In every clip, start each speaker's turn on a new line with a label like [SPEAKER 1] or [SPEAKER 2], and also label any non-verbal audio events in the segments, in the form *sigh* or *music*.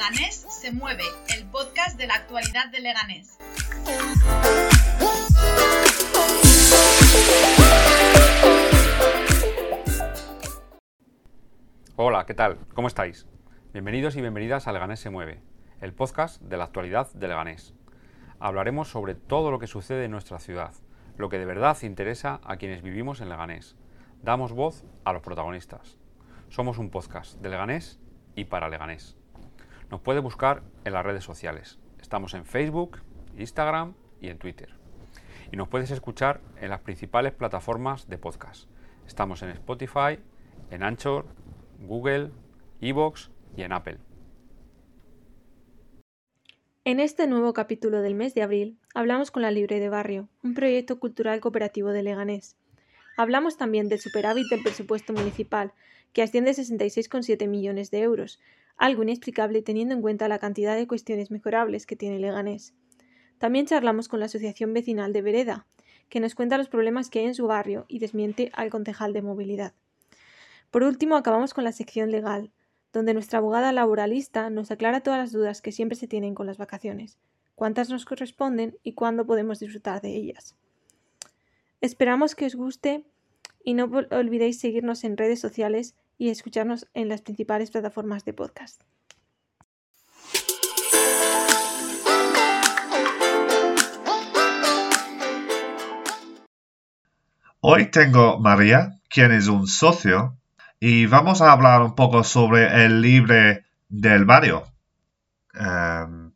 [SPEAKER 1] Leganés se mueve, el podcast de la actualidad de Leganés.
[SPEAKER 2] Hola, ¿qué tal? ¿Cómo estáis? Bienvenidos y bienvenidas a Leganés se mueve, el podcast de la actualidad de Leganés. Hablaremos sobre todo lo que sucede en nuestra ciudad, lo que de verdad interesa a quienes vivimos en Leganés. Damos voz a los protagonistas. Somos un podcast de Leganés y para Leganés. Nos puede buscar en las redes sociales. Estamos en Facebook, Instagram y en Twitter. Y nos puedes escuchar en las principales plataformas de podcast. Estamos en Spotify, en Anchor, Google, Evox y en Apple.
[SPEAKER 3] En este nuevo capítulo del mes de abril hablamos con la Libre de Barrio, un proyecto cultural cooperativo de Leganés. Hablamos también del superávit del presupuesto municipal, que asciende a 66,7 millones de euros, algo inexplicable teniendo en cuenta la cantidad de cuestiones mejorables que tiene Leganés. También charlamos con la Asociación Vecinal de Vereda, que nos cuenta los problemas que hay en su barrio y desmiente al concejal de movilidad. Por último, acabamos con la sección legal, donde nuestra abogada laboralista nos aclara todas las dudas que siempre se tienen con las vacaciones, cuántas nos corresponden y cuándo podemos disfrutar de ellas. Esperamos que os guste y no olvidéis seguirnos en redes sociales y escucharnos en las principales plataformas de podcast.
[SPEAKER 4] Hoy tengo María, quien es un socio y vamos a hablar un poco sobre el libre del barrio. Em,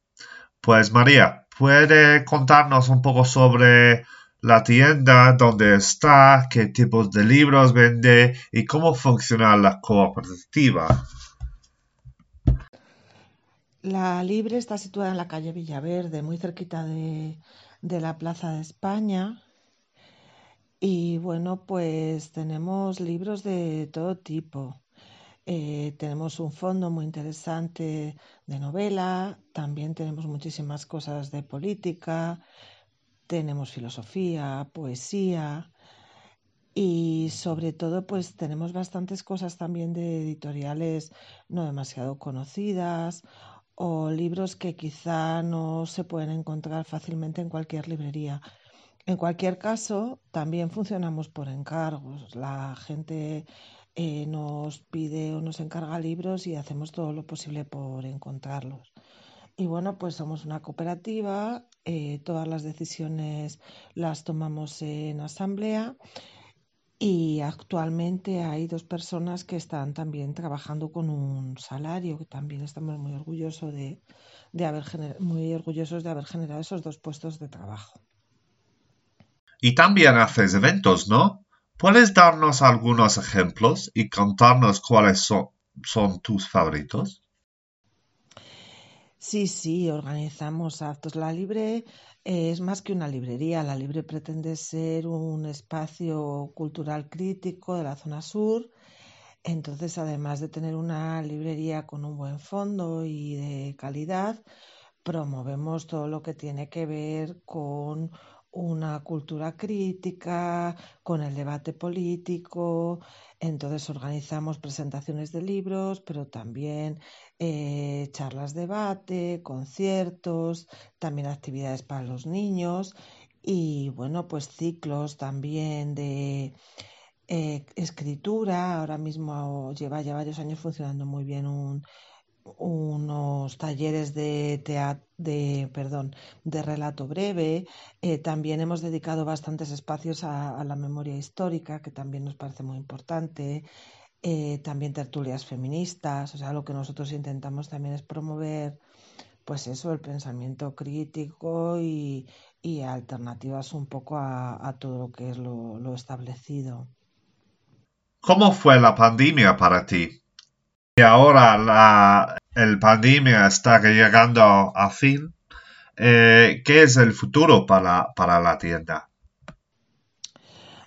[SPEAKER 4] pues María, ¿puede contarnos un poco sobre la tienda, dónde está, qué tipos de libros vende y cómo funciona la cooperativa?
[SPEAKER 5] La Libre está situada en la calle Villaverde, muy cerquita de, de la Plaza de España. Y bueno, pues tenemos libros de todo tipo. Eh, tenemos un fondo muy interesante de novela, también tenemos muchísimas cosas de política, tenemos filosofía, poesía y sobre todo pues tenemos bastantes cosas también de editoriales no demasiado conocidas o libros que quizá no se pueden encontrar fácilmente en cualquier librería. En cualquier caso, también funcionamos por encargos. La gente eh, nos pide o nos encarga libros y hacemos todo lo posible por encontrarlos. Y bueno, pues somos una cooperativa, eh, todas las decisiones las tomamos en asamblea y actualmente hay dos personas que están también trabajando con un salario, que también estamos muy orgullosos de, de haber muy orgullosos de haber generado esos dos puestos de trabajo.
[SPEAKER 4] Y también haces eventos, ¿no? ¿Puedes darnos algunos ejemplos y contarnos cuáles son, tus favoritos?
[SPEAKER 5] Sí, sí, organizamos actos. La Libre es más que una librería. La Libre pretende ser un espacio cultural crítico de la zona sur. Entonces, además de tener una librería con un buen fondo y de calidad, promovemos todo lo que tiene que ver con una cultura crítica, con el debate político. Entonces organizamos presentaciones de libros, pero también eh, charlas debate, conciertos, también actividades para los niños y bueno, pues ciclos también de eh, escritura. Ahora mismo lleva ya varios años funcionando muy bien un unos talleres de de, perdón, de relato breve. Eh, también hemos dedicado bastantes espacios a, la memoria histórica, que también nos parece muy importante. Eh, también tertulias feministas. O sea, lo que nosotros intentamos también es promover, pues eso, el pensamiento crítico y, alternativas un poco a, todo lo que es lo establecido.
[SPEAKER 4] ¿Cómo fue la pandemia para ti? Y ahora la el pandemia está llegando a fin. Eh, ¿Qué es el futuro para, para la tienda?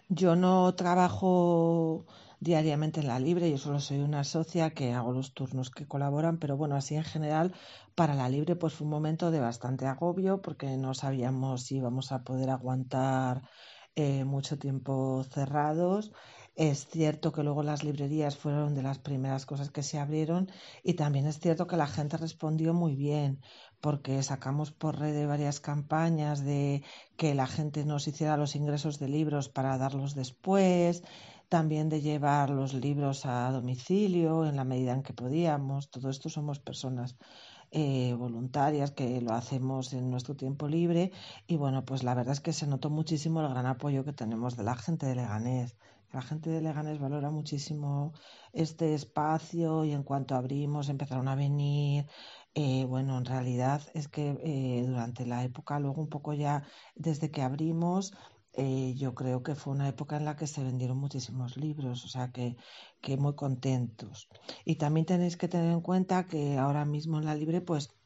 [SPEAKER 5] Yo no trabajo diariamente en la libre, yo solo soy una socia que hago los turnos que colaboran, pero bueno, así en general para la libre pues fue un momento de bastante agobio porque no sabíamos si íbamos a poder aguantar eh, mucho tiempo cerrados Es cierto que luego las librerías fueron de las primeras cosas que se abrieron y también es cierto que la gente respondió muy bien porque sacamos por red varias campañas de que la gente nos hiciera los ingresos de libros para darlos después, también de llevar los libros a domicilio en la medida en que podíamos. Todo esto somos personas eh, voluntarias que lo hacemos en nuestro tiempo libre y bueno, pues la verdad es que se notó muchísimo el gran apoyo que tenemos de la gente de Leganés. La gente de Leganés valora muchísimo este espacio y en cuanto abrimos empezaron a venir. Eh, bueno, en realidad es que eh, durante la época, luego un poco ya desde que abrimos, eh, yo creo que fue una época en la que se vendieron muchísimos libros, o sea que, que muy contentos. Y también tenéis que tener en cuenta que ahora mismo en la Libre, pues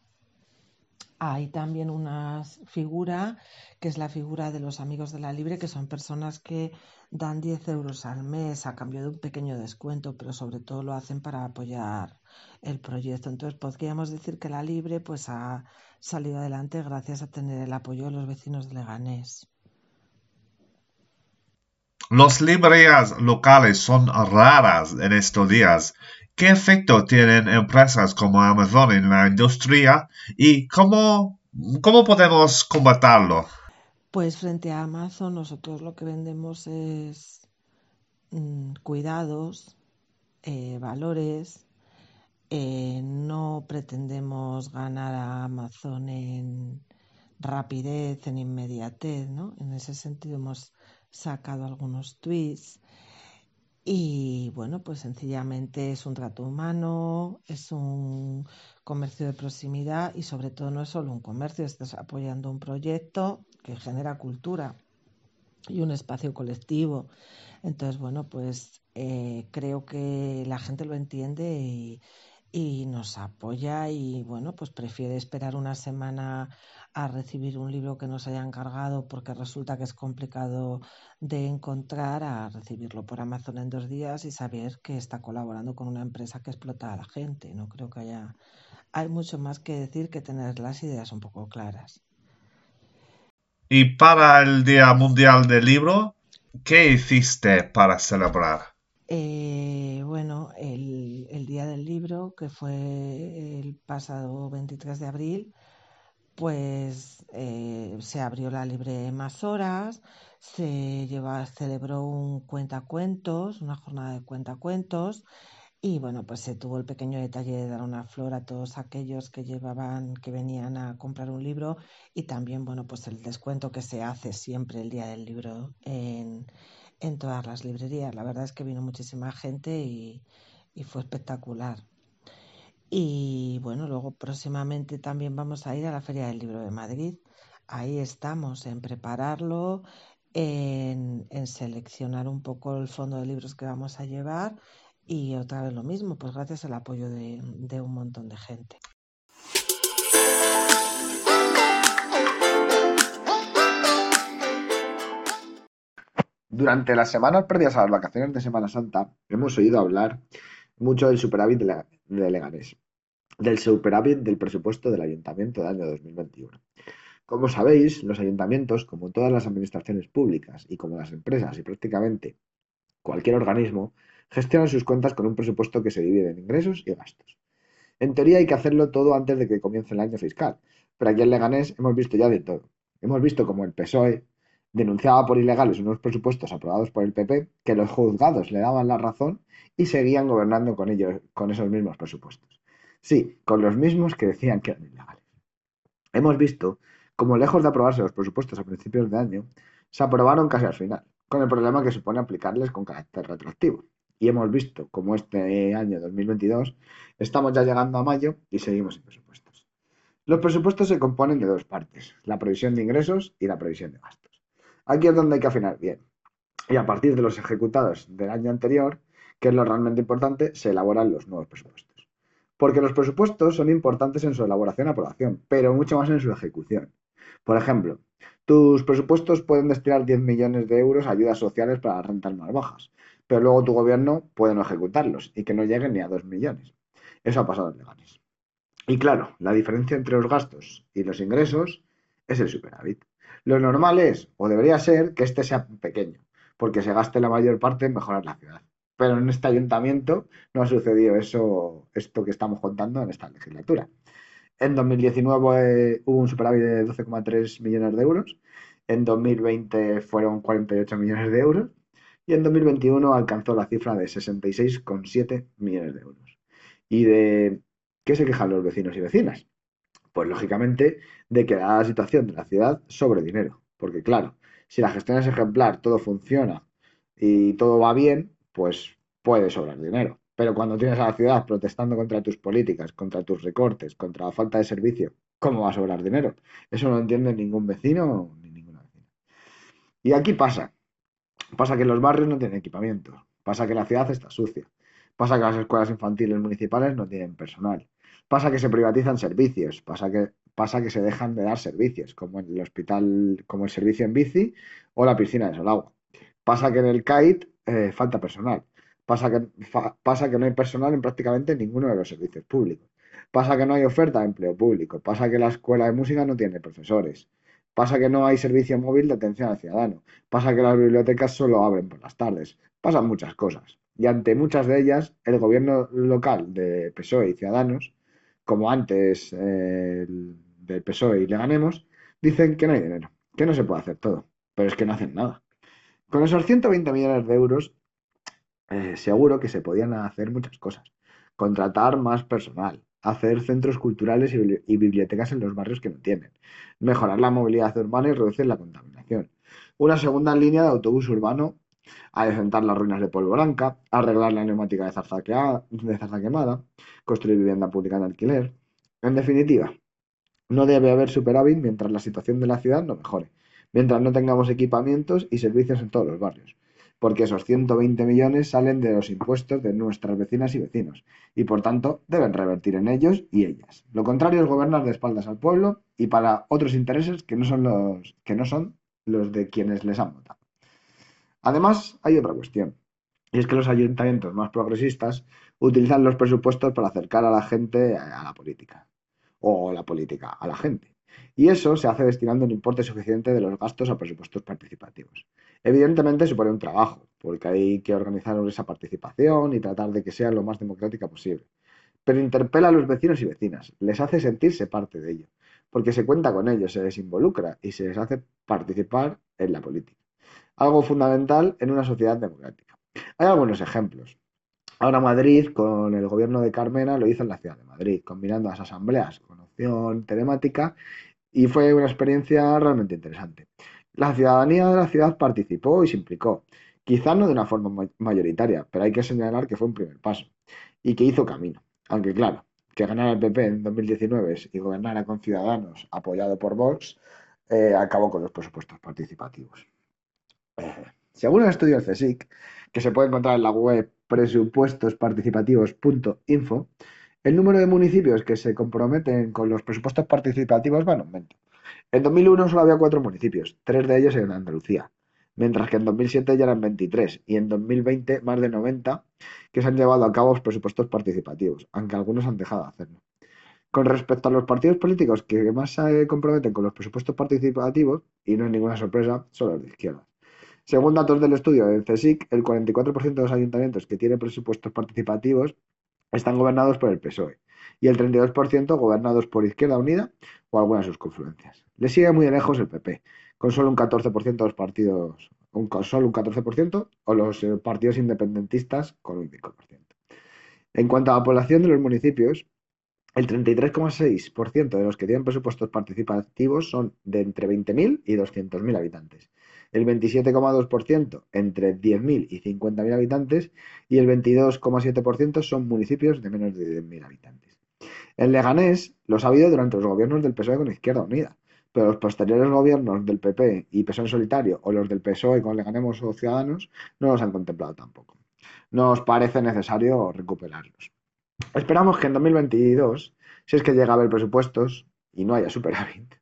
[SPEAKER 5] hay también una figura que es la figura de los amigos de la Libre, que son personas que dan 10 euros al mes a cambio de un pequeño descuento, pero sobre todo lo hacen para apoyar el proyecto. Entonces podríamos decir que la Libre pues ha salido adelante gracias a tener el apoyo de los vecinos de Leganés.
[SPEAKER 4] Las librerías locales son raras en estos días ¿Qué efecto tienen empresas como Amazon en la industria y cómo, cómo podemos combatirlo?
[SPEAKER 5] Pues frente a Amazon nosotros lo que vendemos es mm, cuidados, eh, valores. Eh, no pretendemos ganar a Amazon en rapidez, en inmediatez, ¿no? En ese sentido hemos sacado algunos tweets y bueno, pues sencillamente es un trato humano, es un comercio de proximidad y sobre todo no es solo un comercio, estás apoyando un proyecto que genera cultura y un espacio colectivo. Entonces, bueno, pues eh, creo que la gente lo entiende y, y nos apoya y bueno, pues prefiere esperar una semana a recibir un libro que nos haya encargado porque resulta que es complicado de encontrar a recibirlo por Amazon en dos días y saber que está colaborando con una empresa que explota a la gente. No creo que haya hay mucho más que decir que tener las ideas un poco claras.
[SPEAKER 4] Y para el Día Mundial del Libro, ¿qué hiciste para celebrar?
[SPEAKER 5] Eh, bueno, el, Día del Libro, que fue el pasado 23 de abril, pues eh, se abrió la libre más horas, se lleva, celebró un cuentacuentos, una jornada de cuentacuentos, y bueno, pues se tuvo el pequeño detalle de dar una flor a todos aquellos que llevaban, que venían a comprar un libro, y también, bueno, pues el descuento que se hace siempre el día del libro en, en todas las librerías. La verdad es que vino muchísima gente y, fue espectacular. Y bueno, luego próximamente también vamos a ir a la Feria del Libro de Madrid. Ahí estamos en prepararlo, en, seleccionar un poco el fondo de libros que vamos a llevar y otra vez lo mismo, pues gracias al apoyo de un montón de gente.
[SPEAKER 6] Durante las semanas previas a las vacaciones de Semana Santa hemos oído hablar mucho del superávit de, Leganés, del superávit del presupuesto del ayuntamiento del año 2021. Como sabéis, los ayuntamientos, como todas las administraciones públicas y como las empresas y prácticamente cualquier organismo, gestionan sus cuentas con un presupuesto que se divide en ingresos y gastos. En teoría hay que hacerlo todo antes de que comience el año fiscal, pero aquí en Leganés hemos visto ya de todo. Hemos visto como el PSOE denunciaba por ilegales unos presupuestos aprobados por el PP que los juzgados le daban la razón y seguían gobernando con ellos, con esos mismos presupuestos. Sí, con los mismos que decían que eran ilegales. Hemos visto cómo lejos de aprobarse los presupuestos a principios de año, se aprobaron casi al final, con el problema que supone aplicarles con carácter retroactivo. Y hemos visto cómo este año 2022 estamos ya llegando a mayo y seguimos sin presupuestos. Los presupuestos se componen de dos partes, la previsión de ingresos y la previsión de gastos. Aquí es donde hay que afinar bien. Y a partir de los ejecutados del año anterior, que es lo realmente importante, se elaboran los nuevos presupuestos. Porque los presupuestos son importantes en su elaboración y aprobación, pero mucho más en su ejecución. Por ejemplo, tus presupuestos pueden destinar 10 millones de euros a ayudas sociales para las rentas más bajas, pero luego tu gobierno puede no ejecutarlos y que no lleguen ni a 2 millones. Eso ha pasado en Leganes. Y claro, la diferencia entre los gastos y los ingresos es el superávit. Lo normal es, o debería ser, que este sea pequeño, porque se gaste la mayor parte en mejorar la ciudad. Pero en este ayuntamiento no ha sucedido eso, esto que estamos contando en esta legislatura. En 2019 eh, hubo un superávit de 12,3 millones de euros, en 2020 fueron 48 millones de euros y en 2021 alcanzó la cifra de 66,7 millones de euros. ¿Y de qué se quejan los vecinos y vecinas? Pues lógicamente de que la situación de la ciudad sobre dinero. Porque claro, si la gestión es ejemplar, todo funciona y todo va bien, pues puede sobrar dinero. Pero cuando tienes a la ciudad protestando contra tus políticas, contra tus recortes, contra la falta de servicio, ¿cómo va a sobrar dinero? Eso no entiende ningún vecino ni ninguna vecina. Y aquí pasa. Pasa que los barrios no tienen equipamiento. Pasa que la ciudad está sucia. Pasa que las escuelas infantiles municipales no tienen personal. Pasa que se privatizan servicios, pasa que, pasa que se dejan de dar servicios, como el hospital, como el servicio en bici o la piscina de Solagua. Pasa que en el CAIT eh, falta personal. Pasa que, pasa que no hay personal en prácticamente ninguno de los servicios públicos. Pasa que no hay oferta de empleo público. Pasa que la escuela de música no tiene profesores. Pasa que no hay servicio móvil de atención al ciudadano. Pasa que las bibliotecas solo abren por las tardes. Pasan muchas cosas. Y ante muchas de ellas, el gobierno local de PSOE y Ciudadanos como antes eh, del PSOE y le ganemos, dicen que no hay dinero, que no se puede hacer todo, pero es que no hacen nada. Con esos 120 millones de euros, eh, seguro que se podían hacer muchas cosas. Contratar más personal, hacer centros culturales y, bibliotecas en los barrios que no tienen, mejorar la movilidad urbana y reducir la contaminación. Una segunda línea de autobús urbano a decentar las ruinas de Polvo Blanca, arreglar la neumática de zarza, de zarza quemada, construir vivienda pública en alquiler. En definitiva, no debe haber superávit mientras la situación de la ciudad no mejore, mientras no tengamos equipamientos y servicios en todos los barrios, porque esos 120 millones salen de los impuestos de nuestras vecinas y vecinos, y por tanto deben revertir en ellos y ellas. Lo contrario es gobernar de espaldas al pueblo y para otros intereses que no son los, que no son los de quienes les han votado. Además, hay otra cuestión, y es que los ayuntamientos más progresistas utilizan los presupuestos para acercar a la gente a la política, o la política a la gente. Y eso se hace destinando un importe suficiente de los gastos a presupuestos participativos. Evidentemente supone un trabajo, porque hay que organizar esa participación y tratar de que sea lo más democrática posible. Pero interpela a los vecinos y vecinas, les hace sentirse parte de ello, porque se cuenta con ellos, se les involucra y se les hace participar en la política algo fundamental en una sociedad democrática. Hay algunos ejemplos. Ahora Madrid, con el gobierno de Carmena, lo hizo en la ciudad de Madrid, combinando las asambleas con opción telemática y fue una experiencia realmente interesante. La ciudadanía de la ciudad participó y se implicó, quizá no de una forma mayoritaria, pero hay que señalar que fue un primer paso y que hizo camino. Aunque claro, que ganara el PP en 2019 y gobernara con Ciudadanos apoyado por Vox, eh, acabó con los presupuestos participativos. *laughs* Según el estudio del CSIC, que se puede encontrar en la web presupuestosparticipativos.info, el número de municipios que se comprometen con los presupuestos participativos va en aumento. En 2001 solo había cuatro municipios, tres de ellos en Andalucía, mientras que en 2007 ya eran 23 y en 2020 más de 90 que se han llevado a cabo los presupuestos participativos, aunque algunos han dejado de hacerlo. Con respecto a los partidos políticos que más se comprometen con los presupuestos participativos, y no es ninguna sorpresa, son los de izquierda. Según datos del estudio del CSIC, el 44% de los ayuntamientos que tienen presupuestos participativos están gobernados por el PSOE y el 32% gobernados por Izquierda Unida o algunas de sus confluencias. Le sigue muy lejos el PP, con solo un 14% de los partidos, con solo un 14%, o los eh, partidos independentistas con un 5%. En cuanto a la población de los municipios, el 33,6% de los que tienen presupuestos participativos son de entre 20.000 y 200.000 habitantes el 27,2% entre 10.000 y 50.000 habitantes y el 22,7% son municipios de menos de 10.000 habitantes. En Leganés los ha habido durante los gobiernos del PSOE con Izquierda Unida, pero los posteriores gobiernos del PP y PSOE en solitario o los del PSOE con Leganemos o Ciudadanos no los han contemplado tampoco. Nos parece necesario recuperarlos. Esperamos que en 2022, si es que llega a haber presupuestos y no haya superávit,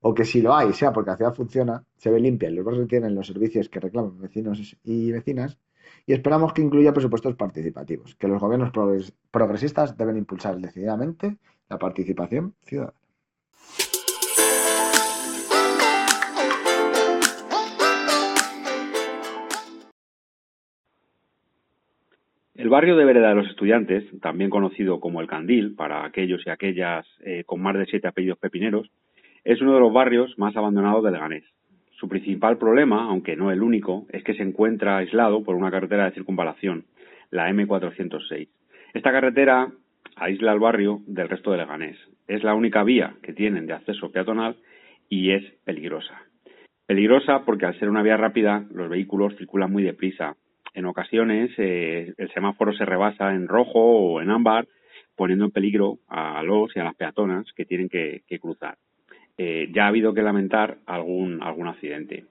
[SPEAKER 6] o que si lo hay, sea porque la ciudad funciona, se ve limpia y los barrios tienen los servicios que reclaman vecinos y vecinas, y esperamos que incluya presupuestos participativos, que los gobiernos progresistas deben impulsar decididamente la participación ciudadana.
[SPEAKER 2] El barrio de Vereda de los Estudiantes, también conocido como el Candil para aquellos y aquellas eh, con más de siete apellidos pepineros, es uno de los barrios más abandonados de Leganés. Su principal problema, aunque no el único, es que se encuentra aislado por una carretera de circunvalación, la M406. Esta carretera aísla el barrio del resto de Leganés. Es la única vía que tienen de acceso peatonal y es peligrosa. Peligrosa porque al ser una vía rápida los vehículos circulan muy deprisa. En ocasiones eh, el semáforo se rebasa en rojo o en ámbar, poniendo en peligro a los y a las peatonas que tienen que, cruzar. Eh, ya ha habido que lamentar algún, algún accidente.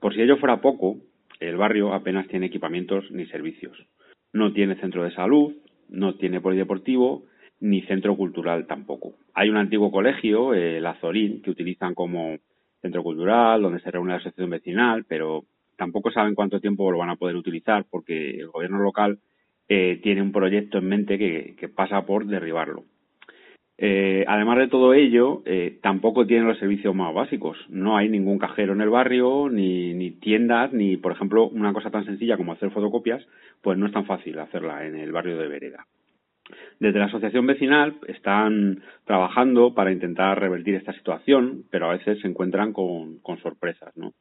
[SPEAKER 2] Por si ello fuera poco, el barrio apenas tiene equipamientos ni servicios. No tiene centro de salud, no tiene polideportivo ni centro cultural tampoco. Hay un antiguo colegio, el Azorín, que utilizan como centro cultural, donde se reúne la asociación vecinal, pero tampoco saben cuánto tiempo lo van a poder utilizar porque el gobierno local eh, tiene un proyecto en mente que, pasa por derribarlo. Eh, además de todo ello, eh, tampoco tienen los servicios más básicos. No hay ningún cajero en el barrio, ni, ni, tiendas, ni, por ejemplo, una cosa tan sencilla como hacer fotocopias, pues no es tan fácil hacerla en el barrio de Vereda. Desde la asociación vecinal están trabajando para intentar revertir esta situación, pero a veces se encuentran con, sorpresas, ¿no?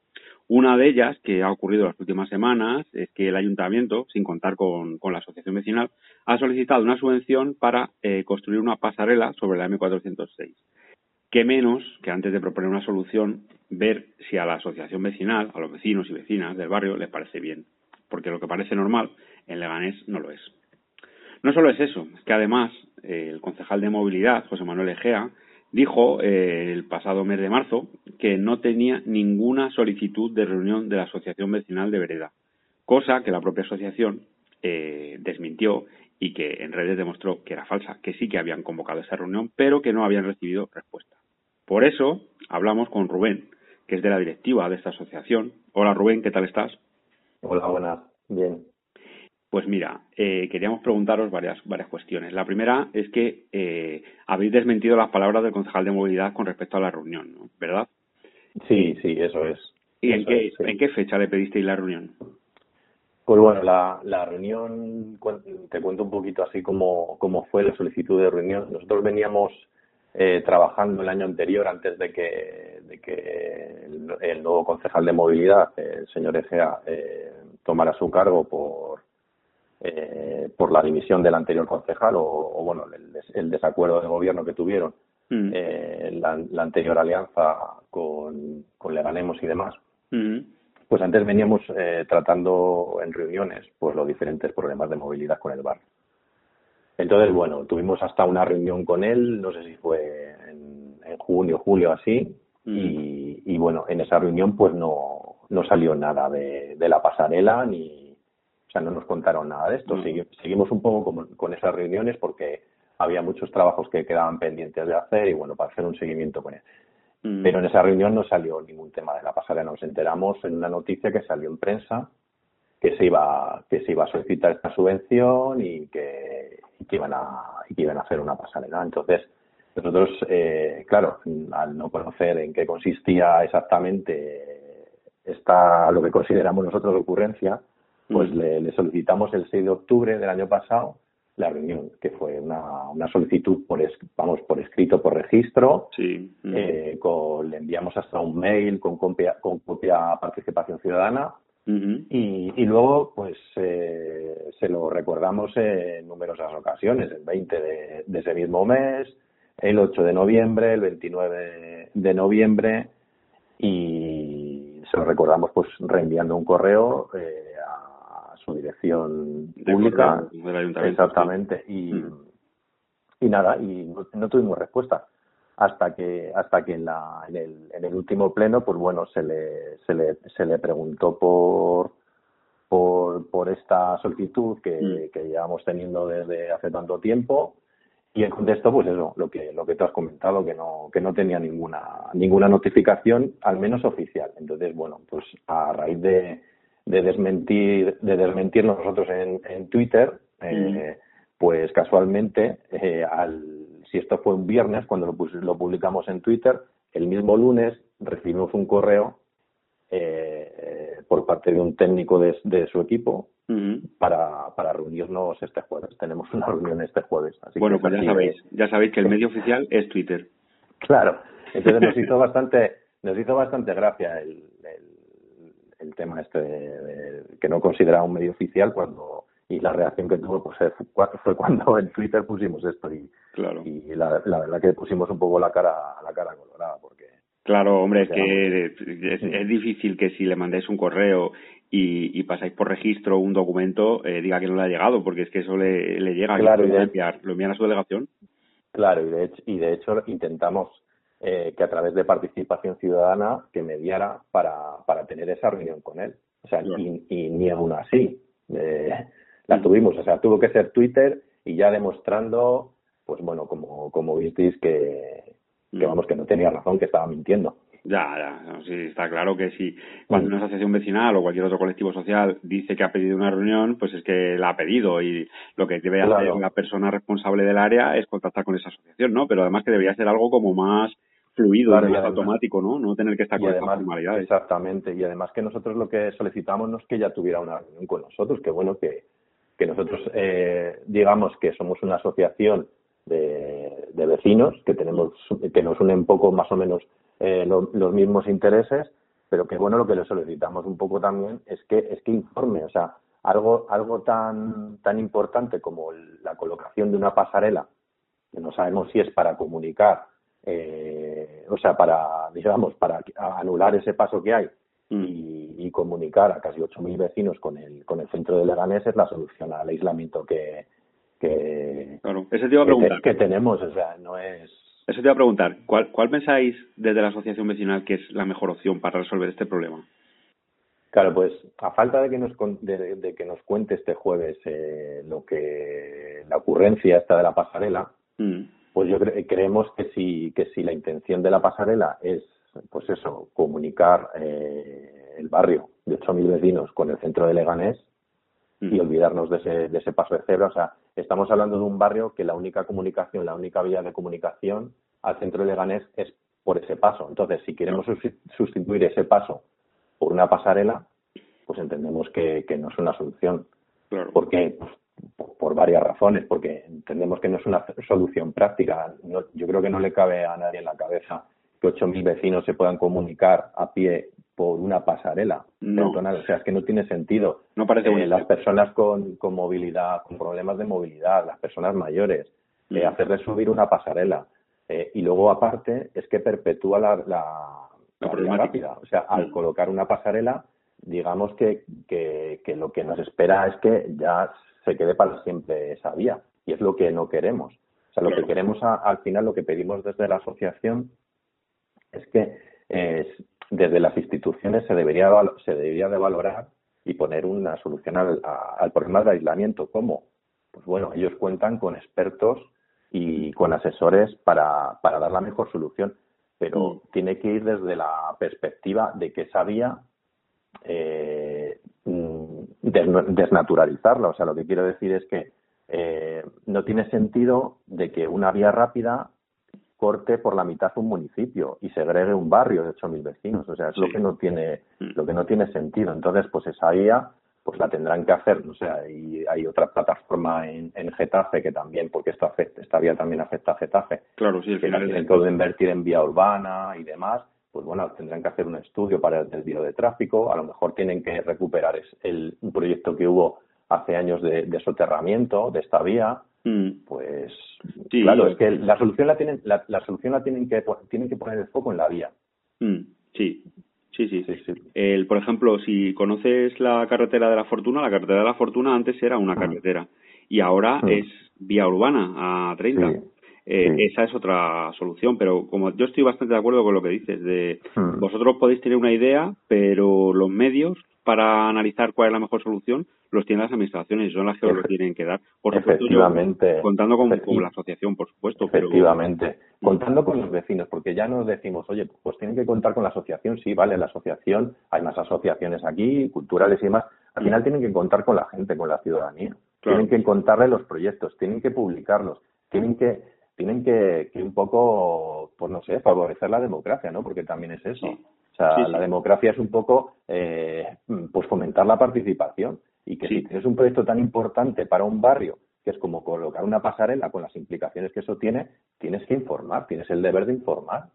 [SPEAKER 2] Una de ellas, que ha ocurrido las últimas semanas, es que el ayuntamiento, sin contar con, la asociación vecinal, ha solicitado una subvención para eh, construir una pasarela sobre la M406. ¿Qué menos que antes de proponer una solución, ver si a la asociación vecinal, a los vecinos y vecinas del barrio, les parece bien? Porque lo que parece normal en Leganés no lo es. No solo es eso, es que además eh, el concejal de movilidad, José Manuel Egea, dijo eh, el pasado mes de marzo que no tenía ninguna solicitud de reunión de la Asociación Vecinal de Vereda, cosa que la propia asociación eh, desmintió y que en redes demostró que era falsa, que sí que habían convocado esa reunión, pero que no habían recibido respuesta. Por eso hablamos con Rubén, que es de la directiva de esta asociación. Hola Rubén, ¿qué tal estás?
[SPEAKER 7] Hola, buenas, bien.
[SPEAKER 2] Pues mira, eh, queríamos preguntaros varias, varias cuestiones. La primera es que eh, habéis desmentido las palabras del concejal de movilidad con respecto a la reunión, ¿no? ¿verdad?
[SPEAKER 7] Sí, sí, eso es.
[SPEAKER 2] ¿Y en, qué, en qué fecha le pedisteis la reunión?
[SPEAKER 7] Pues bueno, la, la reunión, te cuento un poquito así como, cómo fue la solicitud de reunión. Nosotros veníamos eh, trabajando el año anterior, antes de que, de que el, nuevo concejal de movilidad, el señor Egea, eh, tomara su cargo por, eh, por la dimisión del anterior concejal o, bueno, el, desacuerdo de gobierno que tuvieron mm. eh, la, anterior alianza con, con Leganemos y demás. Mm. Pues antes veníamos eh, tratando en reuniones pues los diferentes problemas de movilidad con el bar. Entonces, bueno, tuvimos hasta una reunión con él, no sé si fue en, junio, julio, así, mm. y, bueno, en esa reunión pues no, no salió nada de, de la pasarela ni, no nos contaron nada de esto. Seguimos un poco con, esas reuniones porque había muchos trabajos que quedaban pendientes de hacer y bueno, para hacer un seguimiento con él. Mm. Pero en esa reunión no salió ningún tema de la pasarela. Nos enteramos en una noticia que salió en prensa que se iba que se iba a solicitar esta subvención y que, iban a que iban a hacer una pasarela. Entonces nosotros, eh, claro, al no conocer en qué consistía exactamente esta lo que consideramos nosotros ocurrencia, pues le, solicitamos el 6 de octubre del año pasado la reunión, que fue una, una solicitud por vamos por escrito por registro,
[SPEAKER 2] sí.
[SPEAKER 7] Eh, le enviamos hasta un mail con copia, con copia participación ciudadana. Y, y, luego pues eh, se lo recordamos en numerosas ocasiones, el 20 de, de, ese mismo mes, el 8 de noviembre, el 29 de noviembre y se lo recordamos pues reenviando un correo eh, su dirección pública. Exactamente. Y, mm. y nada, y no, tuvimos respuesta hasta que hasta que en, la, en, el, en el último pleno pues bueno se le se le, se le preguntó por por, por esta solicitud que, mm. que llevamos teniendo desde hace tanto tiempo y en contexto pues eso lo que lo que tú has comentado que no que no tenía ninguna ninguna notificación al menos oficial entonces bueno pues a raíz de de desmentir, de desmentirnos nosotros en, en Twitter, eh, pues casualmente, eh, al, si esto fue un viernes, cuando lo, lo publicamos en Twitter, el mismo lunes recibimos un correo eh, por parte de un técnico de, su equipo para, para reunirnos este jueves. Tenemos una reunión este jueves.
[SPEAKER 2] bueno, pues ya sabéis, ya sabéis que el medio oficial es Twitter.
[SPEAKER 7] Claro, entonces nos *laughs* hizo bastante, nos hizo bastante gracia el, el, tema este de, que no consideraba un medio oficial cuando y la reacción que tuvo pues *laughs* fue cuando en Twitter pusimos esto y,
[SPEAKER 2] claro.
[SPEAKER 7] y la, la verdad que pusimos un poco la cara la cara colorada porque
[SPEAKER 2] Claro, hombre, es que es, difícil que si le mandáis un correo y, pasáis por registro un documento, eh, diga que no le ha llegado, porque es que eso le, llega.
[SPEAKER 7] Claro, y
[SPEAKER 2] lo, enviar, lo envían a su delegación.
[SPEAKER 7] Claro, y de hecho, y de hecho intentamos eh, que a través de participación ciudadana que mediara para, para tener esa reunión con él. O sea, y, ni aún así eh, la tuvimos. O sea, tuvo que ser Twitter y ya demostrando, pues bueno, como, como visteis que, que vamos, que no tenía razón, que estaba mintiendo.
[SPEAKER 2] Ya, ya, sí, está claro que si cuando una asociación vecinal o cualquier otro colectivo social dice que ha pedido una reunión, pues es que la ha pedido y lo que debe hacer la persona responsable del área es contactar con esa asociación, ¿no? Pero además que debería ser algo como más fluido y más automático, ¿no? No tener que estar con
[SPEAKER 7] además, formalidades. Exactamente, y además que nosotros lo que solicitamos no es que ella tuviera una reunión con nosotros, que bueno que, que nosotros eh, digamos que somos una asociación de, vecinos que tenemos que nos unen poco más o menos eh, los mismos intereses pero que bueno lo que le solicitamos un poco también es que es que informe o sea algo algo tan tan importante como la colocación de una pasarela que no sabemos si es para comunicar eh, o sea para digamos para anular ese paso que hay mm. y, y, comunicar a casi 8.000 vecinos con el con el centro de Leganés es la solución al aislamiento que que,
[SPEAKER 2] claro, te iba a preguntar.
[SPEAKER 7] Que, tenemos, o sea, no es...
[SPEAKER 2] Eso te iba a preguntar, ¿cuál, ¿cuál pensáis desde la asociación vecinal que es la mejor opción para resolver este problema?
[SPEAKER 7] Claro, pues a falta de que nos de, que nos cuente este jueves eh, lo que la ocurrencia esta de la pasarela, mm. Pues yo creemos que si que si la intención de la pasarela es pues eso comunicar eh, el barrio de 8.000 vecinos con el centro de Leganés, y olvidarnos de ese, de ese paso de cebra. O sea, estamos hablando de un barrio que la única comunicación, la única vía de comunicación al centro de Leganés es por ese paso. Entonces, si queremos sustituir ese paso por una pasarela, pues entendemos que, que no es una solución. ¿Por qué? Pues, por, varias razones. Porque entendemos que no es una solución práctica. yo creo que no le cabe a nadie en la cabeza que 8.000 vecinos se puedan comunicar a pie por una pasarela
[SPEAKER 2] no.
[SPEAKER 7] O sea, es que no tiene sentido.
[SPEAKER 2] No parece
[SPEAKER 7] eh, Las personas con, con movilidad, con problemas de movilidad, las personas mayores, eh, mm. hacerles subir una pasarela. Eh, y luego, aparte, es que perpetúa la, la,
[SPEAKER 2] la,
[SPEAKER 7] rápida. O sea, al mm. colocar una pasarela, digamos que, que, que lo que nos espera es que ya se quede para siempre esa vía. Y es lo que no queremos. O sea, lo que queremos al final, lo que pedimos desde la asociación es que eh, desde las instituciones se debería, se debería de valorar y poner una solución al, al problema del aislamiento. ¿Cómo? Pues bueno, ellos cuentan con expertos y con asesores para, para dar la mejor solución, pero mm. tiene que ir desde la perspectiva de que esa vía eh, desnaturalizarla. O sea, lo que quiero decir es que eh, no tiene sentido de que una vía rápida corte por la mitad un municipio y segregue un barrio de 8.000 vecinos. O sea, es lo que no tiene mm. lo que no tiene sentido. Entonces, pues esa guía pues la tendrán que hacer, o sea, y hay otra plataforma en, en Getafe que también, porque esto afecta, esta vía también afecta a Getafe,
[SPEAKER 2] claro, sí,
[SPEAKER 7] que tienen todo invertir en vía urbana y demás, pues bueno, tendrán que hacer un estudio para el desvío de tráfico, a lo mejor tienen que recuperar el, un proyecto que hubo hace años de, de soterramiento de esta vía, Mm. Pues claro, es que la solución la tienen, la, solución la tienen que tienen que poner el foco en la vía.
[SPEAKER 2] Mm, sí. Sí, sí. El, por ejemplo, si conoces la carretera de la Fortuna, la carretera de la Fortuna antes era una carretera y ahora es vía urbana a 30. Eh, esa es otra solución, pero como yo estoy bastante de acuerdo con lo que dices, de vosotros podéis tener una idea, pero los medios para analizar cuál es la mejor solución los tienen las administraciones y son las que lo tienen que dar. Por supuesto, contando con, la asociación, por supuesto.
[SPEAKER 7] Efectivamente, contando con los vecinos, porque ya nos decimos, oye, pues tienen que contar con la asociación, sí, vale, la asociación, hay más asociaciones aquí, culturales y demás, al final tienen que contar con la gente, con la ciudadanía. Tienen que contarle los proyectos, tienen que publicarlos, tienen que tienen que, que un poco, pues no sé, favorecer la democracia, ¿no? Porque también es eso. O sea, la democracia es un poco, eh, pues fomentar la participación y que si tienes un proyecto tan importante para un barrio que es como colocar una pasarela con las implicaciones que eso tiene, tienes que informar, tienes el deber de informar.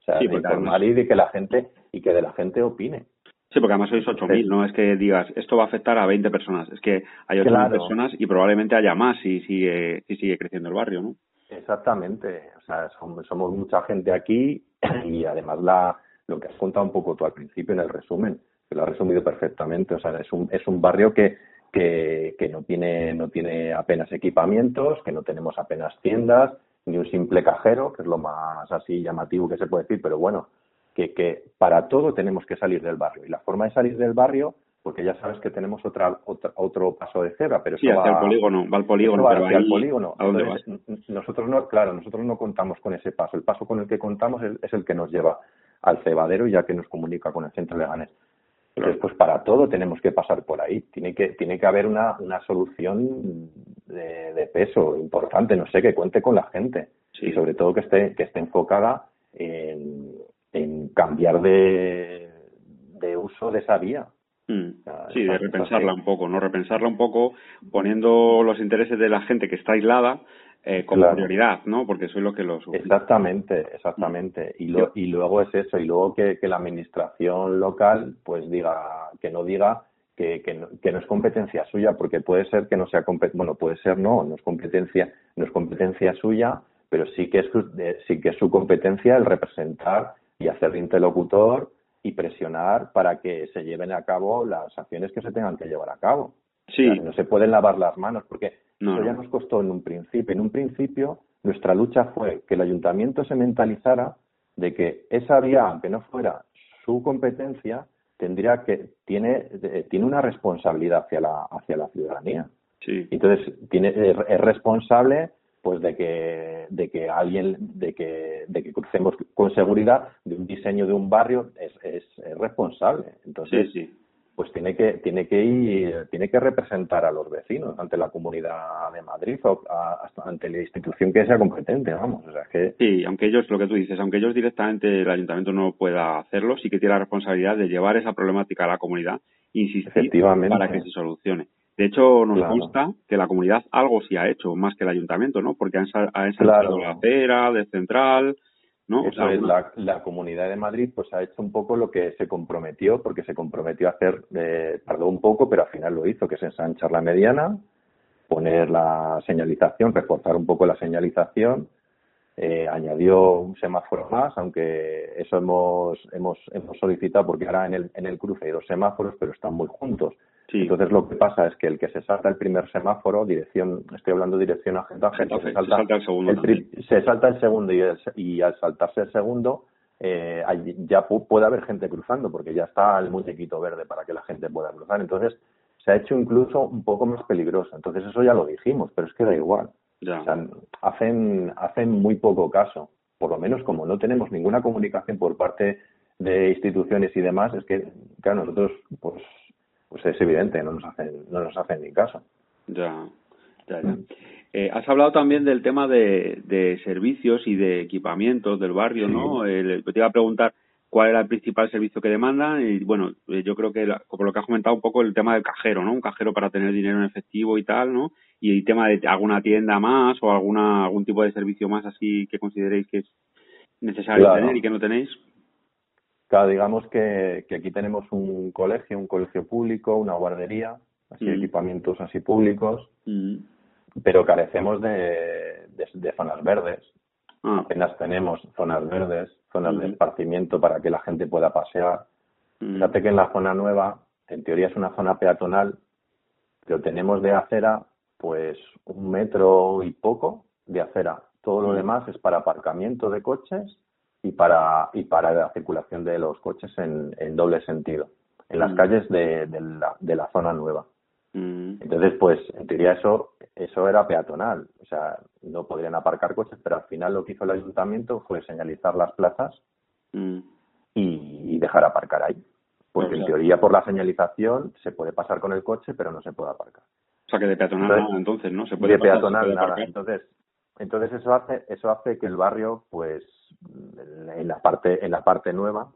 [SPEAKER 7] O sea, de informar y de que la gente y que de la gente opine.
[SPEAKER 2] Sí, porque además sois 8.000, no es que digas esto va a afectar a 20 personas, es que hay 8.000 personas y probablemente haya más si sigue, si sigue creciendo el barrio, ¿no?
[SPEAKER 7] Exactamente, o sea, somos, mucha gente aquí *clears throat* y además la, lo que has contado un poco tú al principio en el resumen, que lo has resumido perfectamente, o sea, es un, es un barrio que, que, que no, tiene, no tiene apenas equipamientos, que no tenemos apenas tiendas, ni un simple cajero, que es lo más así llamativo que se puede decir, pero bueno, que, que para todo tenemos que salir del barrio. Y la forma de salir del barrio, porque ya sabes que tenemos otra, otra otro paso de cebra, pero
[SPEAKER 2] sí, hacia el polígono, va al polígono,
[SPEAKER 7] pero hacia el polígono. ¿A dónde Nosotros no, claro, nosotros no contamos con ese paso. El paso con el que contamos es, es el que nos lleva al cebadero ya que nos comunica con el centro de Ganes. Entonces, pues para todo tenemos que pasar por ahí. Tiene que, tiene que haber una, una solución de, de peso importante, no sé, que cuente con la gente. Y sobre todo que esté, que esté enfocada en, en cambiar de, de uso de esa vía.
[SPEAKER 2] Mm. Sí, de repensarla un poco, ¿no? Repensarla un poco poniendo los intereses de la gente que está aislada eh, como prioridad, ¿no? Porque soy lo que lo
[SPEAKER 7] Exactamente, exactamente. Y, lo, y luego es eso, y luego que, que la administración local, pues diga, que no diga que, que, no, que no es competencia suya, porque puede ser que no sea bueno, puede ser no, no es competencia, no es competencia suya, pero sí que es sí que es su competencia el representar y hacer interlocutor y presionar para que se lleven a cabo las acciones que se tengan que llevar a cabo.
[SPEAKER 2] Sí.
[SPEAKER 7] no se pueden lavar las manos porque eso ya nos costó en un principio. En un principio, nuestra lucha fue que el ayuntamiento se mentalizara de que esa vía, aunque no fuera su competencia, tendría que tiene tiene una responsabilidad hacia la hacia la ciudadanía.
[SPEAKER 2] Sí.
[SPEAKER 7] Entonces tiene es responsable pues de que de que alguien de que de que crucemos con seguridad de un diseño de un barrio es, es, es responsable. Entonces
[SPEAKER 2] sí, sí.
[SPEAKER 7] pues tiene que tiene que ir tiene que representar a los vecinos ante la comunidad de Madrid o ante la institución que sea competente vamos. O sea que
[SPEAKER 2] sí aunque ellos lo que tú dices aunque ellos directamente el ayuntamiento no pueda hacerlo sí que tiene la responsabilidad de llevar esa problemática a la comunidad insistir para que se solucione de hecho nos gusta que la comunidad algo sí ha hecho más que el ayuntamiento no porque ha ensalzado la acera de central ¿no?
[SPEAKER 7] la, Comunidad de Madrid pues ha hecho un poco lo que se comprometió, porque se comprometió a hacer, eh, tardó un poco, pero al final lo hizo, que es ensanchar la mediana, poner la señalización, reforzar un poco la señalización, eh, añadió un semáforo más, aunque eso hemos, hemos, hemos solicitado porque ahora en el, en el cruce hay dos semáforos, pero están muy juntos. Entonces lo que pasa es que el que se salta el primer semáforo, dirección, estoy hablando dirección a Getafe,
[SPEAKER 2] se, salta, el segundo.
[SPEAKER 7] se salta el segundo y, y al saltarse el segundo eh, ya puede haber gente cruzando porque ya está el muñequito verde para que la gente pueda cruzar. Entonces se ha hecho incluso un poco más peligroso. Entonces eso ya lo dijimos, pero es que da igual.
[SPEAKER 2] Ya.
[SPEAKER 7] O sea, hacen, hacen muy poco caso. Por lo menos como no tenemos ninguna comunicación por parte de instituciones y demás, es que, claro, nosotros pues pues es evidente, no nos hacen, no nos hacen ni caso.
[SPEAKER 2] Ya, ya, ya. Eh, has hablado también del tema de, de servicios y de equipamientos del barrio, ¿no? te iba a preguntar cuál era el principal servicio que demandan y bueno, eh, yo creo que como lo que has comentado un poco el tema del cajero, ¿no? Un cajero para tener dinero en efectivo y tal, ¿no? Y el tema de alguna tienda más o alguna algún tipo de servicio más así que consideréis que es necesario tener y que no tenéis.
[SPEAKER 7] Claro, digamos que, que, aquí tenemos un colegio, un colegio público, una guardería, así mm. equipamientos así públicos,
[SPEAKER 2] mm.
[SPEAKER 7] pero carecemos de, de, zonas verdes.
[SPEAKER 2] Ah.
[SPEAKER 7] Apenas tenemos zonas verdes, zonas de mm. esparcimiento para que la gente pueda pasear. Fíjate que en la zona nueva, en teoría es una zona peatonal, pero tenemos de acera pues un metro y poco de acera. Todo lo demás es para aparcamiento de coches y para, y para la circulación de los coches en, en doble sentido, en las mm. calles de, de, la, de la zona nueva.
[SPEAKER 2] Mm.
[SPEAKER 7] Entonces, pues, en teoría eso, eso era peatonal, o sea, no podrían aparcar coches, pero al final lo que hizo el ayuntamiento fue señalizar las plazas
[SPEAKER 2] mm.
[SPEAKER 7] y, dejar aparcar ahí. Porque en teoría por la señalización se puede pasar con el coche, pero no se puede aparcar.
[SPEAKER 2] O sea que de peatonal nada, entonces, ¿no? Se puede
[SPEAKER 7] de peatonal nada. Entonces, entonces eso hace, eso hace que el barrio, pues, en la parte, en la parte nueva,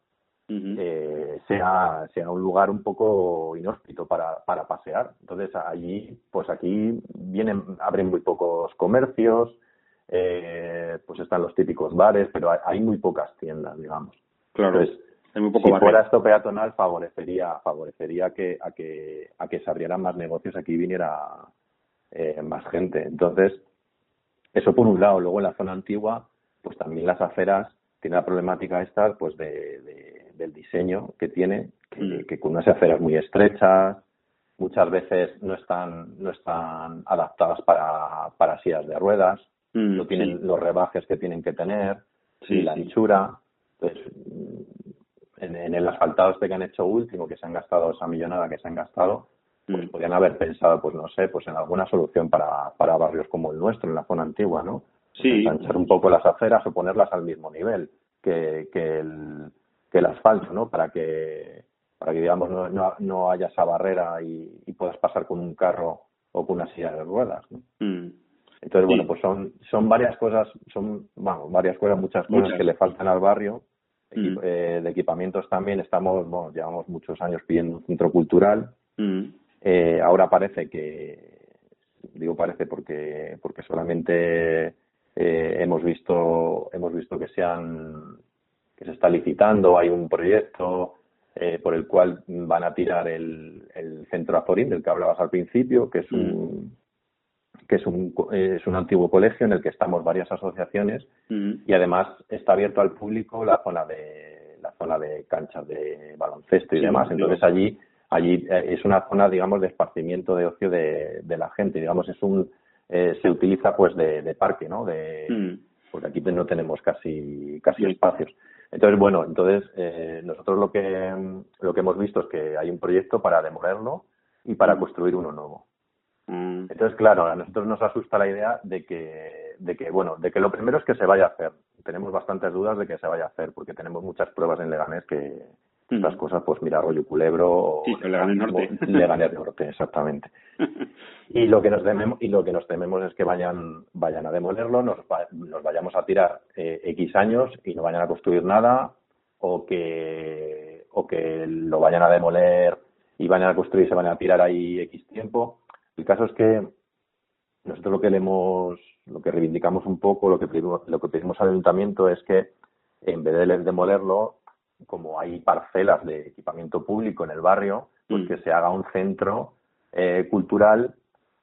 [SPEAKER 7] eh, sea, sea un lugar un poco inhóspito para, para pasear. Entonces allí, pues aquí vienen, abren muy pocos comercios, eh, pues están los típicos bares, pero hay, muy pocas tiendas, digamos.
[SPEAKER 2] Claro.
[SPEAKER 7] Entonces, si fuera esto peatonal favorecería, favorecería que, a que, a que se abrieran más negocios, aquí viniera eh, más gente. Entonces, eso por un lado. Luego en la zona antigua, pues también las aceras tienen la problemática esta, pues de del diseño que tiene, que, mm. con unas aceras muy estrechas, muchas veces no están, no están adaptadas para, para sillas de ruedas, mm, no tienen los rebajes que tienen que tener, y la anchura. Pues, en, el asfaltado este que han hecho último, que se han gastado esa millonada que se han gastado, pues mm. podrían haber pensado, pues no sé, pues en alguna solución para, para barrios como el nuestro, en la zona antigua, ¿no?
[SPEAKER 2] Sí.
[SPEAKER 7] Pues un poco las aceras o ponerlas al mismo nivel que, que el, que el asfalto, ¿no? Para que, para que digamos, no, no, no haya esa barrera y, y, puedas pasar con un carro o con una silla de ruedas, ¿no?
[SPEAKER 2] Mm.
[SPEAKER 7] Entonces, bueno, pues son, son varias cosas, son, vamos, varias cosas, muchas cosas que le faltan al barrio. Mm. Eh, de equipamientos también estamos, bueno, llevamos muchos años pidiendo un centro cultural.
[SPEAKER 2] Mm.
[SPEAKER 7] Eh, ahora parece que, digo parece porque, porque solamente eh, hemos visto, hemos visto que se han que se está licitando, hay un proyecto eh, por el cual van a tirar el, el centro Azorín del que hablabas al principio, que es un mm. que es un, es un antiguo colegio en el que estamos varias asociaciones
[SPEAKER 2] mm.
[SPEAKER 7] y además está abierto al público la zona de la zona de canchas de baloncesto y demás. Entonces allí allí eh, es una zona digamos de esparcimiento de ocio de, de la gente, digamos es un eh, se utiliza pues de, de parque, ¿no? De,
[SPEAKER 2] mm.
[SPEAKER 7] porque aquí no tenemos casi casi espacios. Entonces, bueno, entonces eh, nosotros lo que, lo que hemos visto es que hay un proyecto para demolerlo y para mm. construir uno nuevo.
[SPEAKER 2] Mm.
[SPEAKER 7] Entonces, claro, a nosotros nos asusta la idea de que, de que, bueno, de que lo primero es que se vaya a hacer. Tenemos bastantes dudas de que se vaya a hacer, porque tenemos muchas pruebas en Leganés que, las cosas, pues mira, rollo culebro.
[SPEAKER 2] Sí, Leganés Norte.
[SPEAKER 7] Leganés Norte, exactamente. *laughs* y lo que nos tememos, y lo que nos tememos es que vayan, vayan a demolerlo, nos, nos vayamos a tirar eh, X años y no vayan a construir nada, o que, o que lo vayan a demoler y vayan a construir y se van a tirar ahí X tiempo. El caso es que nosotros lo que le hemos, lo que reivindicamos un poco, lo que lo que pedimos al ayuntamiento es que en vez de demolerlo, como hay parcelas de equipamiento público en el barrio, pues mm. que se haga un centro eh, cultural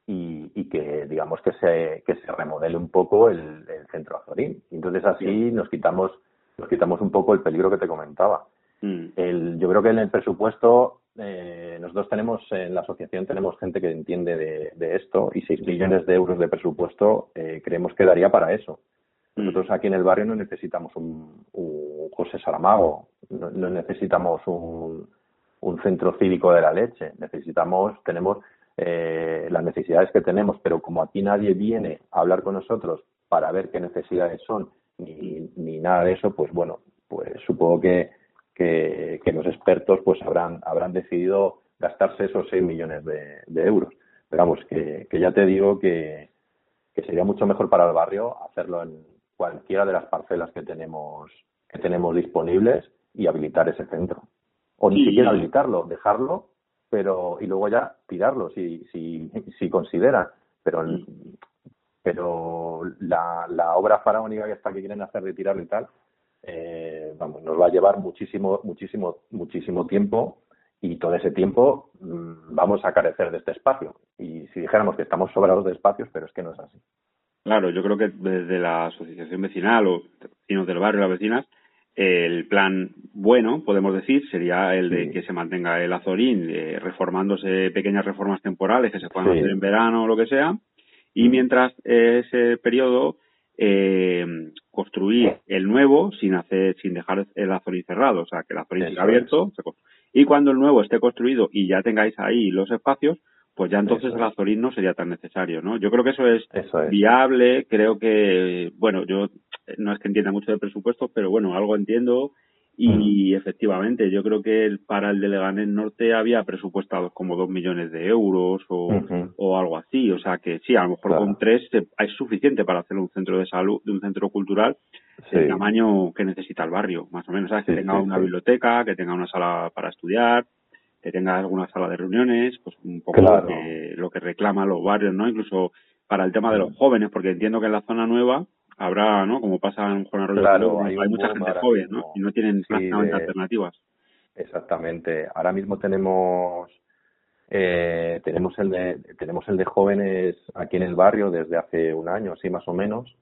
[SPEAKER 7] y, y, que digamos que se que se remodele un poco el, el centro Azorín. Entonces así nos quitamos nos quitamos un poco el peligro que te comentaba.
[SPEAKER 2] Mm.
[SPEAKER 7] El, yo creo que en el presupuesto eh, nosotros tenemos en la asociación tenemos gente que entiende de, de esto y 6 millones de euros de presupuesto eh, creemos que daría para eso. Nosotros aquí en el barrio no necesitamos un, José Saramago, no, necesitamos un, un, centro cívico de la leche, necesitamos, tenemos eh, las necesidades que tenemos, pero como aquí nadie viene a hablar con nosotros para ver qué necesidades son ni, nada de eso, pues bueno, pues supongo que, que, los expertos pues habrán, habrán decidido gastarse esos 6 millones de, de euros. Pero vamos, que, que ya te digo que, que sería mucho mejor para el barrio hacerlo en, cualquiera de las parcelas que tenemos que tenemos disponibles y habilitar ese centro. O ni siquiera habilitarlo dejarlo pero y luego ya tirarlo si si si consideran pero pero la, la obra faraónica que está que quieren hacer de tirarlo y tal eh, vamos nos va a llevar muchísimo muchísimo muchísimo tiempo y todo ese tiempo mm, vamos a carecer de este espacio. Y si dijéramos que estamos sobrados de espacios pero es que no es así
[SPEAKER 2] Claro, yo creo que desde la asociación vecinal o vecinos del barrio, las vecinas, el plan bueno, podemos decir, sería el de que se mantenga el Azorín eh, reformándose pequeñas reformas temporales que se puedan hacer en verano o lo que sea, y mientras ese periodo eh, construir el nuevo sin hacer, sin dejar el Azorín cerrado, o sea, que el Azorín siga abierto, y cuando el nuevo esté construido y ya tengáis ahí los espacios, pues ya entonces el Azorín no sería tan necesario, ¿no? Yo creo que eso es, viable, creo que, bueno, yo no es que entienda mucho de presupuesto, pero bueno, algo entiendo Y efectivamente, yo creo que para el de Leganés Norte había presupuestados como dos millones de euros o, o algo así. O sea que sí, a lo mejor con tres es suficiente para hacer un centro de salud, de un centro cultural el tamaño que necesita el barrio, más o menos. ¿sabes? que tenga una biblioteca, que tenga una sala para estudiar, que tenga alguna sala de reuniones, pues un poco lo, que, lo que reclaman los barrios, ¿no? Incluso para el tema de los jóvenes, porque entiendo que en la zona nueva habrá, ¿no? Como pasa en Juan Arroyo, hay, mucha gente joven, ¿no? Y no tienen prácticamente alternativas.
[SPEAKER 7] Exactamente. Ahora mismo tenemos eh, tenemos el de tenemos el de jóvenes aquí en el barrio desde hace un año, sí más o menos,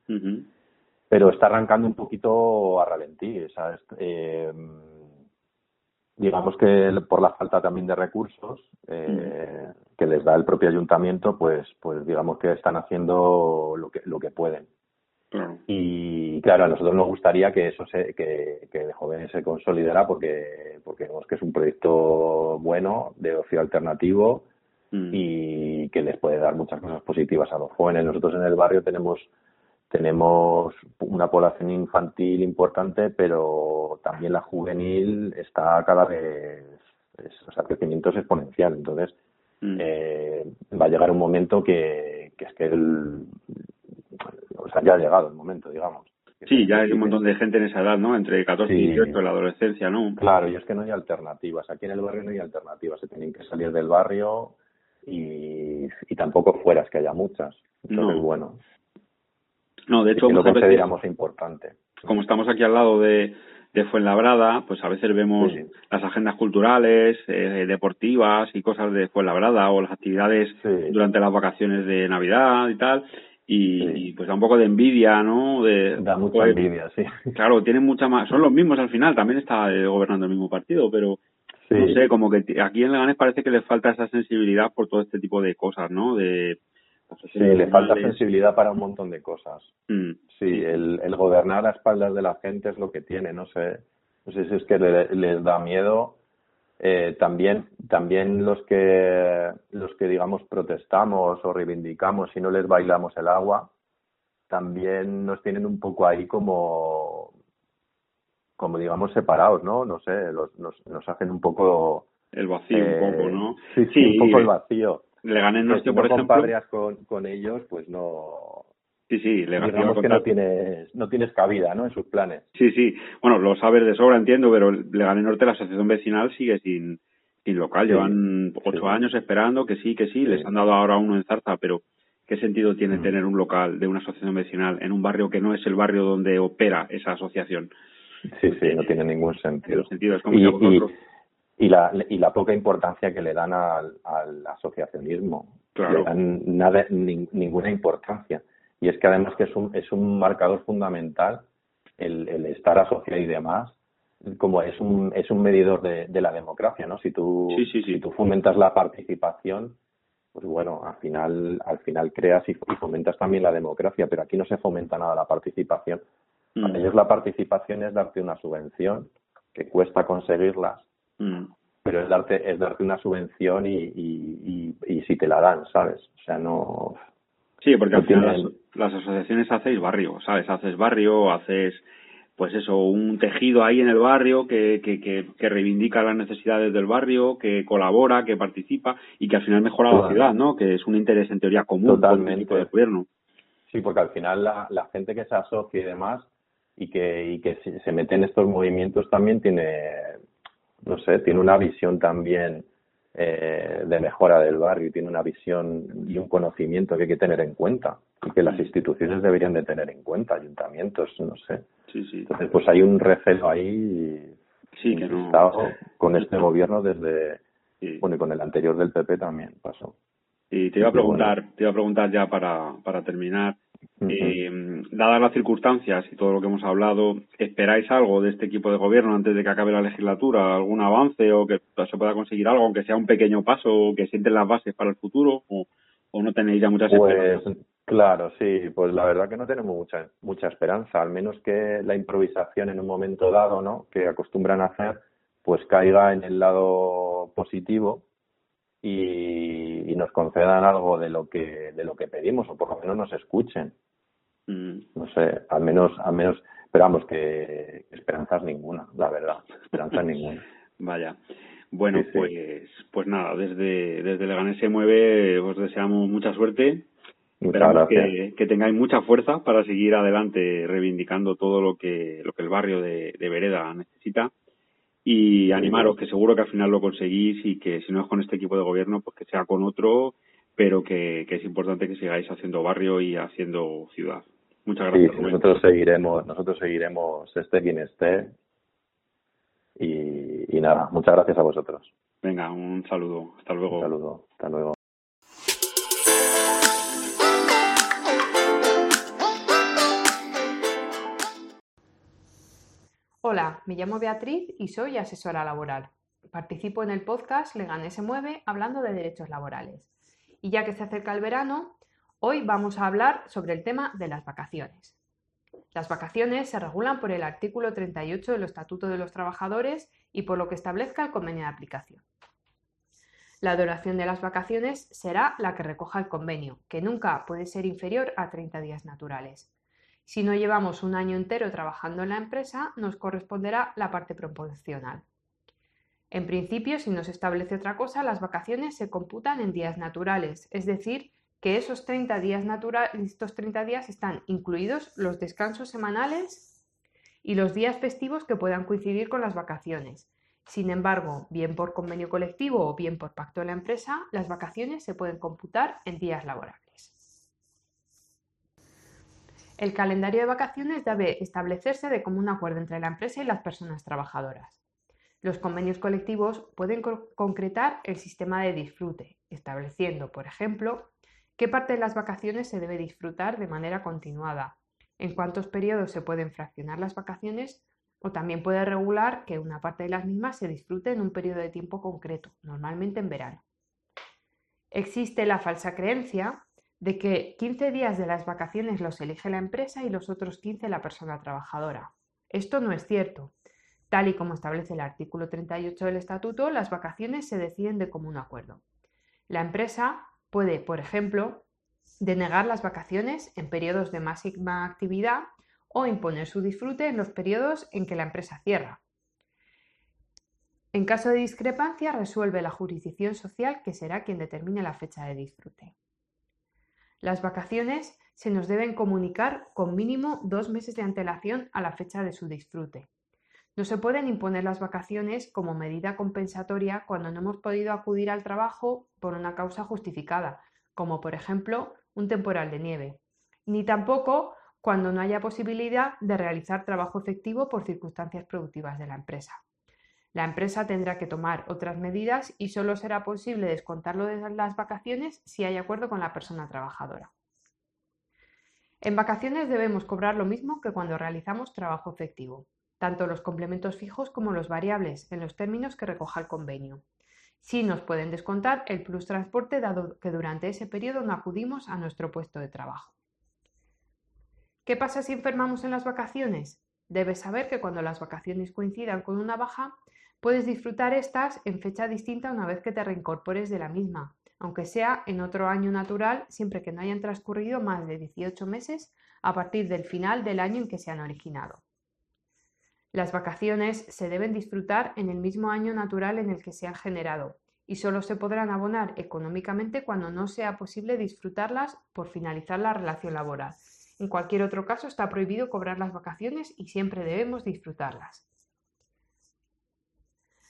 [SPEAKER 7] pero está arrancando un poquito a ralentí, ¿sabes? Eh, digamos que por la falta también de recursos eh, que les da el propio ayuntamiento, pues, pues digamos que están haciendo lo que, lo que pueden. Y claro, a nosotros nos gustaría que eso se, que, que de jóvenes se consolidara porque, porque vemos que es un proyecto bueno de ocio alternativo mm. y que les puede dar muchas cosas positivas a los jóvenes. Nosotros en el barrio tenemos tenemos una población infantil importante, pero también la juvenil está cada vez, o sea, el crecimiento es exponencial. Entonces, mm. eh, va a llegar un momento que, que es que el, o sea, ya ha llegado el momento, digamos.
[SPEAKER 2] Sí, ya hay un montón de gente en esa edad, ¿no? Entre 14 y 18, la adolescencia, ¿no?
[SPEAKER 7] Claro, y es que no hay alternativas. Aquí en el barrio no hay alternativas. Se tienen que salir del barrio y, y tampoco fuera, es que haya muchas. Entonces, no. bueno.
[SPEAKER 2] No, de hecho,
[SPEAKER 7] lo consideramos importante.
[SPEAKER 2] Como estamos aquí al lado de, de Fuenlabrada, pues a veces vemos las agendas culturales, eh, deportivas y cosas de Fuenlabrada o las actividades durante las vacaciones de Navidad y tal. Y, pues da un poco de envidia, ¿no? De,
[SPEAKER 7] da mucha envidia, sí.
[SPEAKER 2] Claro, tienen mucha más. Son los mismos al final, también está eh, gobernando el mismo partido, pero no sé, como que aquí en Leganés parece que les falta esa sensibilidad por todo este tipo de cosas, ¿no? De
[SPEAKER 7] Sí, le falta sensibilidad para un montón de cosas. Mm, sí, el, el, gobernar a espaldas de la gente es lo que tiene, no sé, no sé si es que les da miedo. Eh, también, también los que, los que digamos protestamos o reivindicamos y no les bailamos el agua, también nos tienen un poco ahí como, como digamos separados, ¿no? No sé, los, nos, nos hacen un poco
[SPEAKER 2] el vacío, un poco, ¿no?
[SPEAKER 7] Sí, sí, un poco el vacío.
[SPEAKER 2] Leganés Norte, por ejemplo.
[SPEAKER 7] con, con ellos, pues no.
[SPEAKER 2] Sí, sí,
[SPEAKER 7] Leganés Digamos que no tienes, no tienes cabida, ¿no? En sus planes.
[SPEAKER 2] Sí, sí. Bueno, lo sabes de sobra, entiendo, pero Leganés Norte, la asociación vecinal, sigue sin, sin local. Llevan ocho años esperando que sí, que sí, Les han dado ahora uno en Zarza, pero ¿qué sentido tiene mm. tener un local de una asociación vecinal en un barrio que no es el barrio donde opera esa asociación?
[SPEAKER 7] Sí, sí, no tiene ningún sentido.
[SPEAKER 2] sentido. Es como y, vosotros
[SPEAKER 7] y la, y la poca importancia que le dan al, al asociacionismo.
[SPEAKER 2] Claro.
[SPEAKER 7] Le dan nada, ninguna importancia. Y es que además que es un, es un marcador fundamental el, el estar asociado y demás, como es un, es un medidor de, de la democracia, ¿no? Si tú, si tú fomentas la participación, pues bueno, al final, al final creas y, fomentas también la democracia, pero aquí no se fomenta nada la participación. Para mm. ellos la participación es darte una subvención que cuesta conseguirlas Mm. Pero es darte, es darte una subvención y, y, y, si te la dan, ¿sabes? O sea, no.
[SPEAKER 2] Sí, porque al final las, asociaciones hacéis barrio, ¿sabes? Haces barrio, haces pues eso, un tejido ahí en el barrio que, que, que, reivindica las necesidades del barrio, que colabora, que participa y que al final mejora la ciudad, ¿no? Que es un interés en teoría común
[SPEAKER 7] Totalmente.
[SPEAKER 2] del gobierno.
[SPEAKER 7] Sí, porque al final la, la gente que se asocia y demás y que, y que se mete en estos movimientos también tiene no sé, tiene una visión también eh, de mejora del barrio, tiene una visión y un conocimiento que hay que tener en cuenta y que las instituciones deberían de tener en cuenta, ayuntamientos, no sé.
[SPEAKER 2] Sí, sí.
[SPEAKER 7] Entonces, pues hay un recelo ahí
[SPEAKER 2] sí, que no,
[SPEAKER 7] con este gobierno desde, bueno, y con el anterior del PP también pasó.
[SPEAKER 2] Y te iba a preguntar, te iba a preguntar ya para, para terminar, eh, dadas las circunstancias y todo lo que hemos hablado, ¿esperáis algo de este equipo de gobierno antes de que acabe la legislatura? ¿Algún avance o que se pueda conseguir algo, aunque sea un pequeño paso, o que sienten las bases para el futuro? ¿O, no tenéis ya muchas
[SPEAKER 7] pues, Claro, sí, pues la verdad que no tenemos mucha, mucha esperanza, al menos que la improvisación en un momento dado, ¿no? Que acostumbran a hacer, pues caiga en el lado positivo y, y, nos concedan algo de lo que de lo que pedimos o por lo menos nos escuchen mm. no sé al menos al menos esperamos que esperanzas ninguna la verdad descansa *laughs* ninguno.
[SPEAKER 8] Vaya. Bueno, pues pues nada, desde, desde Leganés se mueve, os deseamos mucha suerte. Esperamos que, que, tengáis mucha fuerza para seguir adelante reivindicando todo lo que, lo que el barrio de, de Vereda necesita y animaros que seguro que al final lo conseguís y que si no es con este equipo de gobierno, pues que sea con otro, pero que, que es importante que sigáis haciendo barrio y haciendo ciudad. Muchas gracias.
[SPEAKER 7] nosotros seguiremos, nosotros seguiremos este quien esté y, y nada, muchas gracias a vosotros.
[SPEAKER 8] Venga, un saludo. Hasta luego.
[SPEAKER 7] Un saludo. Hasta luego.
[SPEAKER 3] Hola, me llamo Beatriz y soy asesora laboral. Participo en el podcast Leganés se mueve hablando de derechos laborales. Y ya que se acerca el verano, hoy vamos a hablar sobre el tema de las vacaciones. Las vacaciones se regulan por el artículo 38 del Estatuto de los Trabajadores y por lo que establezca el convenio de aplicación. La duración de las vacaciones será la que recoja el convenio, que nunca puede ser inferior a 30 días naturales. Si no llevamos un año entero trabajando en la empresa, nos corresponderá la parte proporcional. En principio, si no se establece otra cosa, las vacaciones se computan en días naturales, es decir, que esos 30 días estos 30 días están incluidos los descansos semanales y los días festivos que puedan coincidir con las vacaciones. Sin embargo, bien por convenio colectivo o bien por pacto de la empresa, las vacaciones se pueden computar en días laborables. El calendario de vacaciones debe establecerse de común acuerdo entre la empresa y las personas trabajadoras. Los convenios colectivos pueden concretar el sistema de disfrute, estableciendo, por ejemplo, qué parte de las vacaciones se debe disfrutar de manera continuada, en cuántos periodos se pueden fraccionar las vacaciones o también puede regular que una parte de las mismas se disfrute en un periodo de tiempo concreto, normalmente en verano. Existe la falsa creencia de que 15 días de las vacaciones los elige la empresa y los otros 15 la persona trabajadora. Esto no es cierto. Tal y como establece el artículo 38 del Estatuto, las vacaciones se deciden de común acuerdo. La empresa puede, por ejemplo, denegar las vacaciones en periodos de máxima actividad o imponer su disfrute en los periodos en que la empresa cierra. En caso de discrepancia, resuelve la jurisdicción social que será quien determine la fecha de disfrute. Las vacaciones se nos deben comunicar con mínimo dos meses de antelación a la fecha de su disfrute. No se pueden imponer las vacaciones como medida compensatoria cuando no hemos podido acudir al trabajo por una causa justificada, como por ejemplo un temporal de nieve, ni tampoco cuando no haya posibilidad de realizar trabajo efectivo por circunstancias productivas de la empresa. La empresa tendrá que tomar otras medidas y solo será posible descontarlo de las vacaciones si hay acuerdo con la persona trabajadora. En vacaciones debemos cobrar lo mismo que cuando realizamos trabajo efectivo, tanto los complementos fijos como los variables, en los términos que recoja el convenio. Sí nos pueden descontar el plus transporte dado que durante ese periodo no acudimos a nuestro puesto de trabajo. ¿Qué pasa si enfermamos en las vacaciones? Debes saber que cuando las vacaciones coincidan con una baja, puedes disfrutar estas en fecha distinta una vez que te reincorpores de la misma, aunque sea en otro año natural, siempre que no hayan transcurrido más de 18 meses a partir del final del año en que se han originado. Las vacaciones se deben disfrutar en el mismo año natural en el que se han generado y solo se podrán abonar económicamente cuando no sea posible disfrutarlas por finalizar la relación laboral, en cualquier otro caso está prohibido cobrar las vacaciones y siempre debemos disfrutarlas.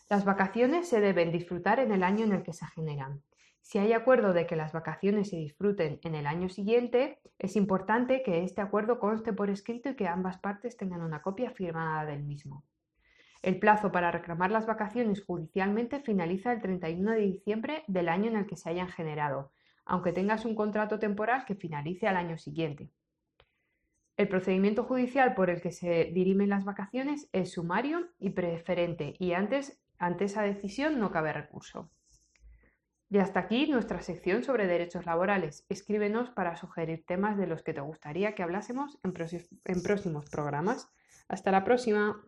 [SPEAKER 3] Las vacaciones se deben disfrutar en el año en el que se generan. Si hay acuerdo de que las vacaciones se disfruten en el año siguiente, es importante que este acuerdo conste por escrito y que ambas partes tengan una copia firmada del mismo. El plazo para reclamar las vacaciones judicialmente finaliza el 31 de diciembre del año en el que se hayan generado, aunque tengas un contrato temporal que finalice al año siguiente. El procedimiento judicial por el que se dirimen las vacaciones es sumario y preferente y antes, ante esa decisión no cabe recurso. Y hasta aquí nuestra sección sobre derechos laborales. Escríbenos para sugerir temas de los que te gustaría que hablásemos en, en próximos programas. Hasta la próxima.